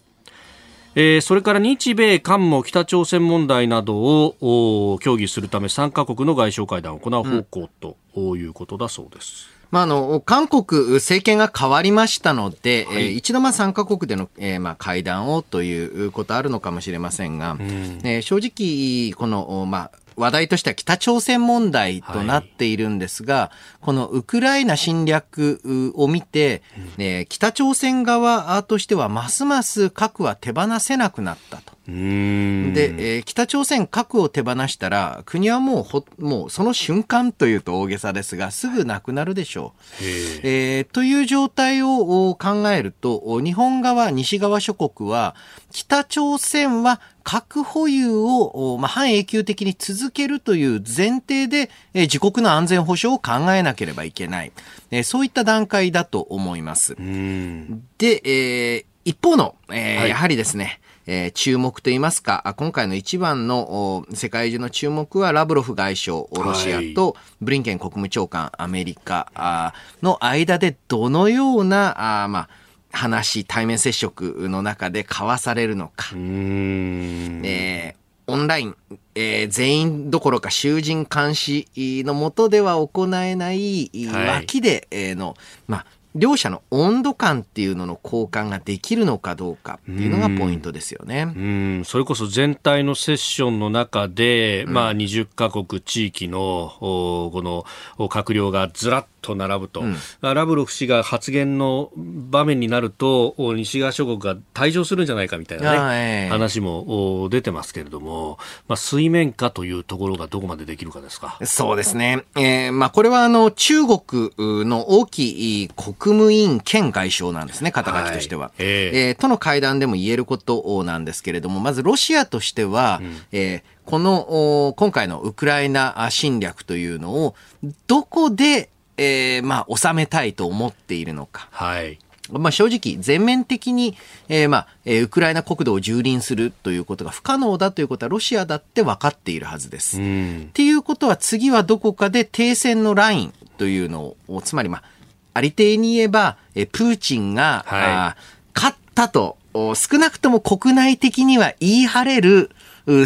それから日米韓も北朝鮮問題などを協議するため3カ国の外相会談を行う方向ということだそうです。まあ、あの、韓国政権が変わりましたので、はい、えー、一度まあ3カ国での、えー、まあ会談をということあるのかもしれませんが、うん、えー、正直、この、まあ、話題としては北朝鮮問題となっているんですが、はい、このウクライナ侵略を見て、うん、北朝鮮側としてはますます核は手放せなくなったと。で、えー、北朝鮮核を手放したら国はもうほもうその瞬間というと大げさですがすぐなくなるでしょう。えー、という状態を考えると日本側西側諸国は北朝鮮は核保有を、まあ、半永久的に続けるという前提で、えー、自国の安全保障を考えなければいけない、えー、そういった段階だと思います。で、えー、一方の、えー、はい、やはりですね、えー、注目といいますか、今回の一番の世界中の注目はラブロフ外相、ロシアとブリンケン国務長官、アメリカの間でどのような、あまあ、話、対面接触の中で交わされるのか。えー、オンライン、えー、全員どころか囚人監視のもとでは行えない、脇での、まあ、両者の温度感っていうのの交換ができるのかどうかっていうのがポイントですよね。うん、それこそ全体のセッションの中で、うん、まあ20カ国地域のこの閣僚がずらっと並ぶと、うん、ラブロフ氏が発言の場面になると西側諸国が退場するんじゃないかみたいなね、えー、話も出てますけれども、まあ、水面下というところがどこまでできるかですか。そうですね。えー、まあこれはあの中国の大きい国務委員兼外相なんですね、肩書きとしては。はい、えー、えー、との会談でも言えることなんですけれども、まずロシアとしては、うん、えー、この今回のウクライナ侵略というのをどこで、えー、まあ収めたいと思っているのか。はい。まあ、正直、全面的に、えー、まあ、えー、ウクライナ国土を蹂躙するということが不可能だということはロシアだって分かっているはずです。っていうことは次はどこかで停戦のラインというのを、つまりまあ、ありていに言えば、えプーチンが、はい、あ勝ったと、少なくとも国内的には言い張れる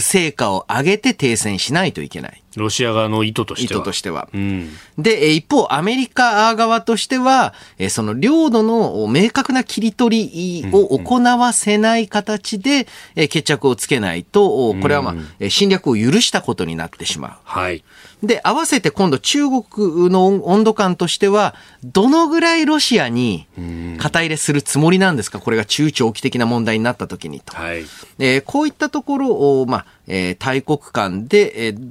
成果を上げて停戦しないといけない。ロシア側の意図としては。意図としては。うん、で、一方、アメリカ側としては、その領土の明確な切り取りを行わせない形で決着をつけないと、これはまあ、侵略を許したことになってしまう。はい。で、合わせて今度中国の温度感としては、どのぐらいロシアに肩入れするつもりなんですか？これが中長期的な問題になった時にと。はい。えー、こういったところを、まあ、えー、大国間で、えー、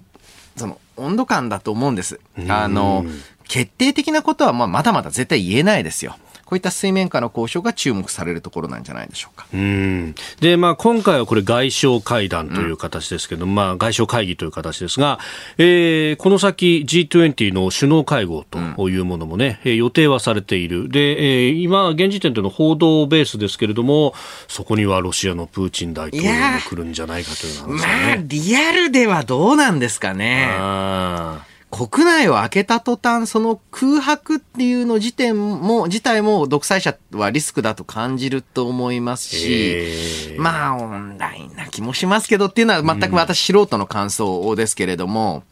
その温度感だと思うんです。あの、決定的なことはまあまだまだ絶対言えないですよ。こういった水面下の交渉が注目されるところなんじゃないでしょうか。うんで、まあ、今回はこれ外相会談という形ですけど、うん、まあ、外相会議という形ですが、えー、この先 G20 の首脳会合というものもね、うん、予定はされている。で、えー、今、現時点での報道ベースですけれども、そこにはロシアのプーチン大統領が来るんじゃないかという話ですね。まあ、リアルではどうなんですかね。あ国内を開けた途端、その空白っていうの時点も、自体も独裁者はリスクだと感じると思いますし、まあ、オンラインな気もしますけどっていうのは全く私素人の感想ですけれども、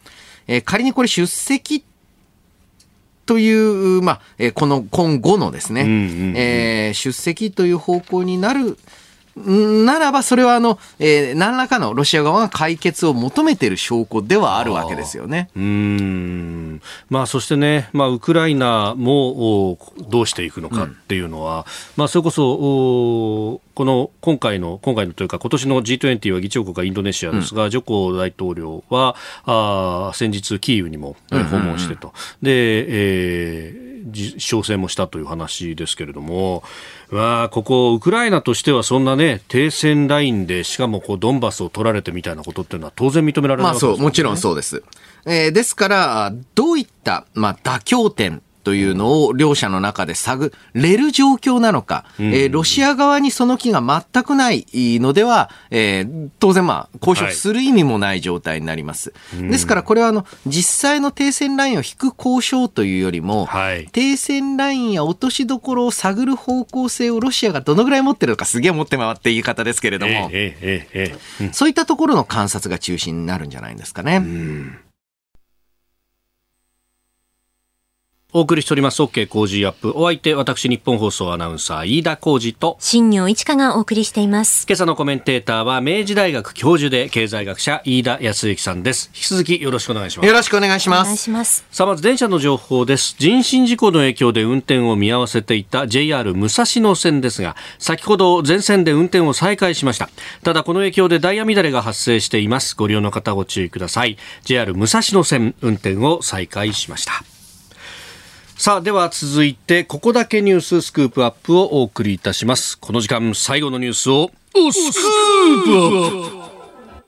うん、えー、仮にこれ出席という、まあ、えー、この今後のですね、うんうんうん、えー、出席という方向になる、ならば、それはあの、えー、何らかのロシア側が解決を求めている証拠ではあるわけですよね。うん。まあ、そしてね、まあ、ウクライナもどうしていくのかっていうのは、うん、まあ、それこそ、この今回の、今回のというか、今年の G20 は議長国がインドネシアですが、うん、ジョコ大統領は、あ先日、キーウにも訪問してと。で、えー、商戦もしたという話ですけれども、わ、ここ、ウクライナとしてはそんなね、停戦ラインで、しかもこうドンバスを取られてみたいなことっていうのは当然認められるわけです、ね、まあそう、もちろんそうです。えー、ですから、どういった、まあ、妥協点というのを両者の中で探れる状況なのか、うん、えー、ロシア側にその気が全くないのでは、えー、当然まあ、交渉する意味もない状態になります。はい、ですからこれはあの、実際の停戦ラインを引く交渉というよりも、はい、停戦ラインや落としどころを探る方向性をロシアがどのぐらい持ってるのかすげえ持って回って言い方ですけれども、えーえー、そういったところの観察が中心になるんじゃないんですかね。うんお送りしております。OK 工事アップ。お相手私日本放送アナウンサー飯田浩二と。新業一華がお送りしています。今朝のコメンテーターは明治大学教授で経済学者飯田康之さんです。引き続きよろしくお願いします。よろしくお願いします。お願いします。さあまず電車の情報です。人身事故の影響で運転を見合わせていた JR 武蔵野線ですが先ほど全線で運転を再開しました。ただこの影響でダイヤ乱れが発生しています。ご利用の方ご注意ください。JR 武蔵野線運転を再開しましたさあでは続いてここだけニューススクープアップをお送りいたします。この時間最後のニュースをスクープアップ。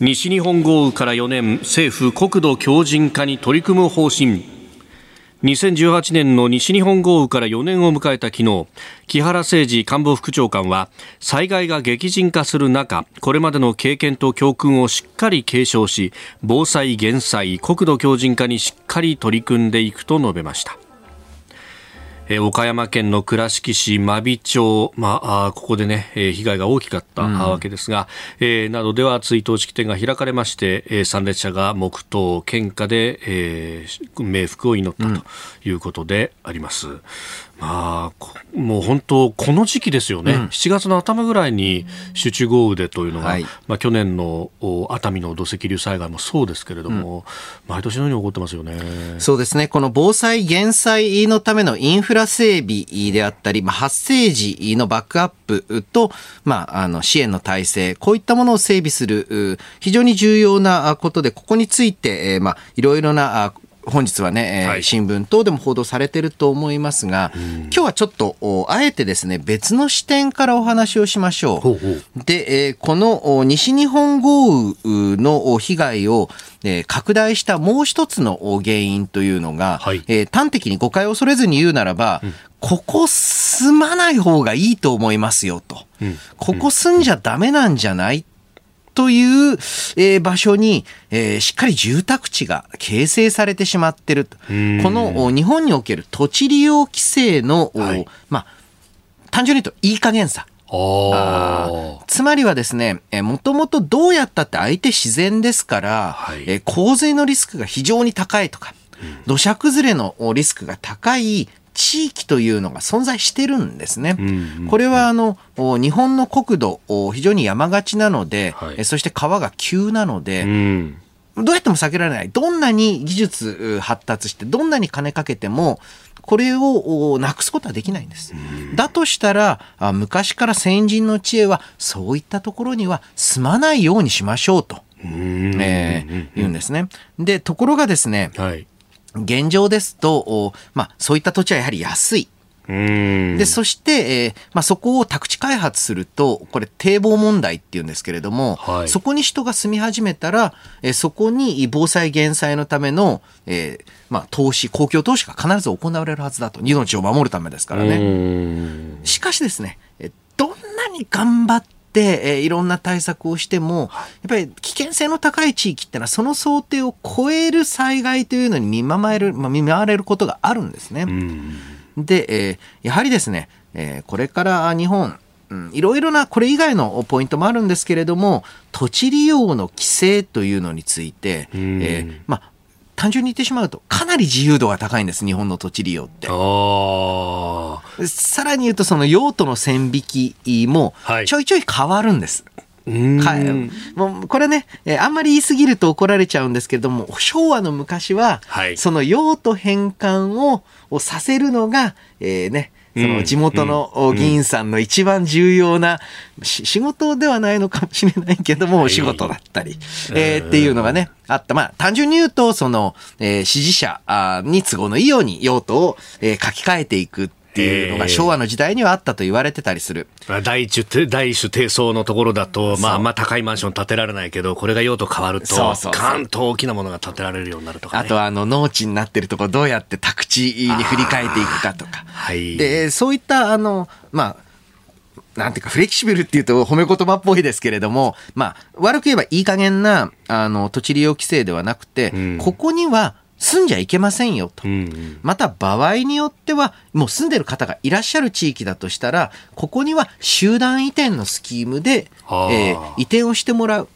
西日本豪雨から4年政府国土強靭化に取り組む方針。2018年の西日本豪雨から4年を迎えた昨日木原誠二官房副長官は災害が激甚化する中これまでの経験と教訓をしっかり継承し防災減災国土強靭化にしっかり取り組んでいくと述べました。えー、岡山県の倉敷市真備町、まあ、ここでね、えー、被害が大きかったわけですが、うん、えー、などでは追悼式典が開かれまして、えー、参列者が黙祷、献花で、えー、冥福を祈ったということであります。うんまあ、もう本当、この時期ですよね、うん、7月の頭ぐらいに集中豪雨でというのが、はい、まあ、去年の熱海の土石流災害もそうですけれども、うん、毎年のように起こってますよね。そうですね、この防災・減災のためのインフラ整備であったり、まあ、発生時のバックアップと、まあ、あの支援の体制、こういったものを整備する、非常に重要なことで、ここについて、まあ、いろいろな本日はね、はい、新聞等でも報道されてると思いますが、今日はちょっと、あえてですね、別の視点からお話をしましょう。ほうほう。で、えー、この西日本豪雨の被害を、えー、拡大したもう一つの原因というのが、はい、えー、端的に誤解を恐れずに言うならば、うん、ここ住まない方がいいと思いますよと。うん、ここ住んじゃダメなんじゃないという、えー、場所に、えー、しっかり住宅地が形成されてしまってる。この日本における土地利用規制の、はい、まあ、単純に言うといい加減さ。つまりはですね、もともとどうやったって相手自然ですから、はい、え洪水のリスクが非常に高いとか、土砂崩れのリスクが高い地域というのが存在してるんですね。これはあの日本の国土非常に山がちなので、はい、そして川が急なので、どうやっても避けられない。どんなに技術発達して、どんなに金かけても、これをなくすことはできないんです。だとしたら、昔から先人の知恵は、そういったところには住まないようにしましょうと、えー、言うんですね。で、ところがですね、はい、現状ですと、まあ、そういった土地はやはり安い。でそして、えーまあ、そこを宅地開発するとこれ堤防問題っていうんですけれども、はい、そこに人が住み始めたら、えー、そこに防災減災のための、えーまあ、投資公共投資が必ず行われるはずだと。命を守るためですからね。しかしですねどんなに頑張ってえー、いろんな対策をしても、やっぱり危険性の高い地域ってのは、その想定を超える災害というのに見舞われる、まあ、見舞われることがあるんですね。で、えー、やはりですね、えー、これから日本、うん、いろいろなこれ以外のポイントもあるんですけれども土地利用の規制というのについて、えー、まあ単純に言ってしまうとかなり自由度が高いんです日本の土地利用って。さらに言うとその用途の線引きもちょいちょい変わるんです、もうこれね、えー、あんまり言い過ぎると怒られちゃうんですけれども昭和の昔は、はい、その用途変換ををさせるのが、えー、ねその地元の議員さんの一番重要な、仕事ではないのかもしれないけども、お仕事だったり、えー、っていうのがね、あった。まあ、単純に言うと、その、えー、支持者に都合のいいように用途を、えー、書き換えていくっていうのが昭和の時代にはあったと言われてたりする。第一、第一種低層のところだと、まあ、あんま高いマンション建てられないけど、これが用途変わると、そうそう関東大きなものが建てられるようになるとか、ね、あとは、あの、農地になってるところどうやって宅地に振り替えていくかとか。はい。で、そういった、あの、まあ、なんていうか、フレキシブルっていうと褒め言葉っぽいですけれども、まあ、悪く言えばいい加減な、あの、土地利用規制ではなくて、うん、ここには、住んじゃいけませんよと、うんうん、また場合によってはもう住んでる方がいらっしゃる地域だとしたらここには集団移転のスキームで、えー、移転をしてもらう。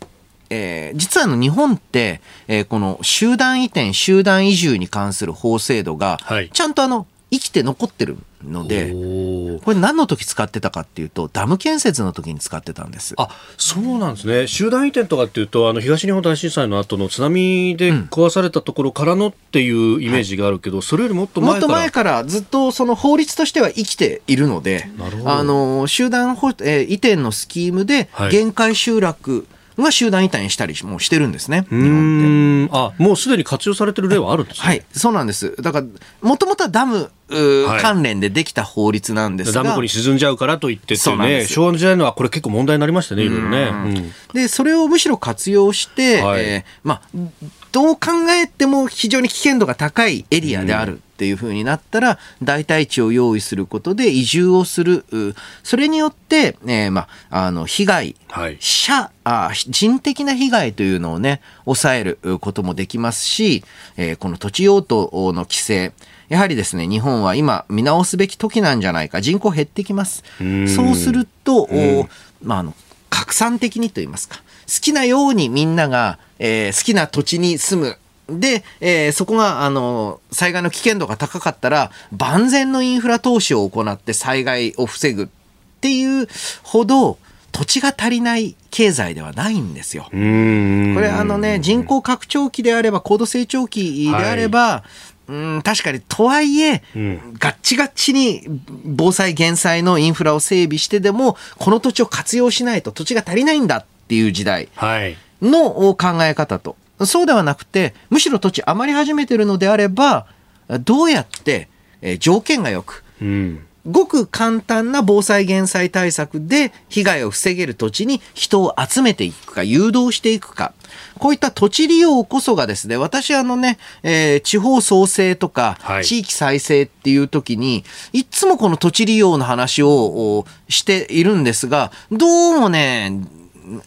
えー、実はあの日本って、えー、この集団移転集団移住に関する法制度が、ちゃんとあの生きて残ってるので、これ何の時使ってたかっていうと、ダム建設の時に使ってたんです。あ、そうなんですね。集団移転とかっていうと、あの東日本大震災の後の津波で壊されたところからのっていうイメージがあるけど、うんはい、それよりもっと前から？もっと前からずっとその法律としては生きているので、あの集団、えー、移転のスキームで限界集落が集団移転したりもしてるんですね、日本って。あもうすでに活用されてる例はあるんですね。はい、そうなんです。だから、もともとはダム関連でできた法律なんですが、ダム湖に沈んじゃうからといってってね、昭和の時代のはこれ結構問題になりましたね、いろいろね。うん、で、それをむしろ活用して、はい、えー、まあ、どう考えても非常に危険度が高いエリアであるっていうふうになったら、代替地を用意することで移住をする。それによって、えー、まあ、あの、被害、はい、者あ、人的な被害というのをね、抑えることもできますし、えー、この土地用途の規制、やはりですね、日本は今見直すべき時なんじゃないか。人口減ってきます。そうすると、まあ、あの、拡散的にと言いますか。好きなようにみんなが、えー、好きな土地に住むで、えー、そこが、あの、災害の危険度が高かったら、万全のインフラ投資を行って災害を防ぐっていうほど、土地が足りない経済ではないんですよ。これあのね、人口拡張期であれば、高度成長期であれば、はい、うん確かに、とはいえ、うん、ガッチガッチに防災減災のインフラを整備してでも、この土地を活用しないと土地が足りないんだっていう時代の考え方と、そうではなくて、むしろ土地余り始めてるのであれば、どうやって、えー、条件がよく、うんごく簡単な防災減災対策で被害を防げる土地に人を集めていくか、誘導していくか。こういった土地利用こそがですね、私あのね、えー、地方創生とか、地域再生っていう時に、いつもこの土地利用の話をしているんですが、どうもね、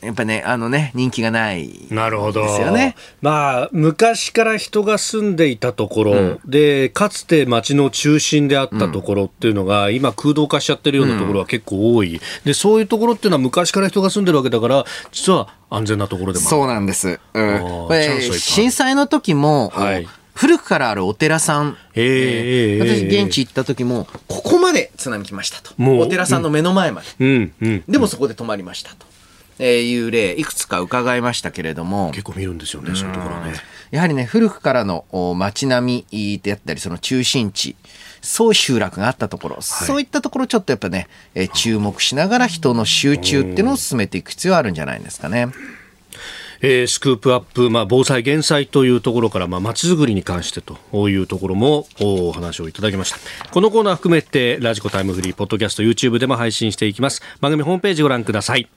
やっぱね、あのね、人気がないなるほど。ですよね。まあ、昔から人が住んでいたところ、うん、で、かつて町の中心であったところっていうのが、うん、今空洞化しちゃってるようなところは結構多い。で、そういうところっていうのは昔から人が住んでるわけだから、実は安全なところでもそうなんです。うん、震災の時も、はい、古くからあるお寺さん、えー、私現地行った時もここまで津波来ましたと。お寺さんの目の前まで、うん。うん、でもそこで止まりましたとえいう例、いくつか伺いましたけれども。結構見るんですよね、そういうところね。やはりね、古くからの街並みであったり、その中心地、そう集落があったところ、はい、そういったところちょっとやっぱね、え注目しながら人の集中っていうのを進めていく必要あるんじゃないですかね。えー、スクープアップ、まあ、防災減災というところから、まあ、街づくりに関してというところもお話をいただきました。このコーナー含めてラジコタイムフリーポッドキャスト YouTube でも配信していきます。番組ホームページご覧ください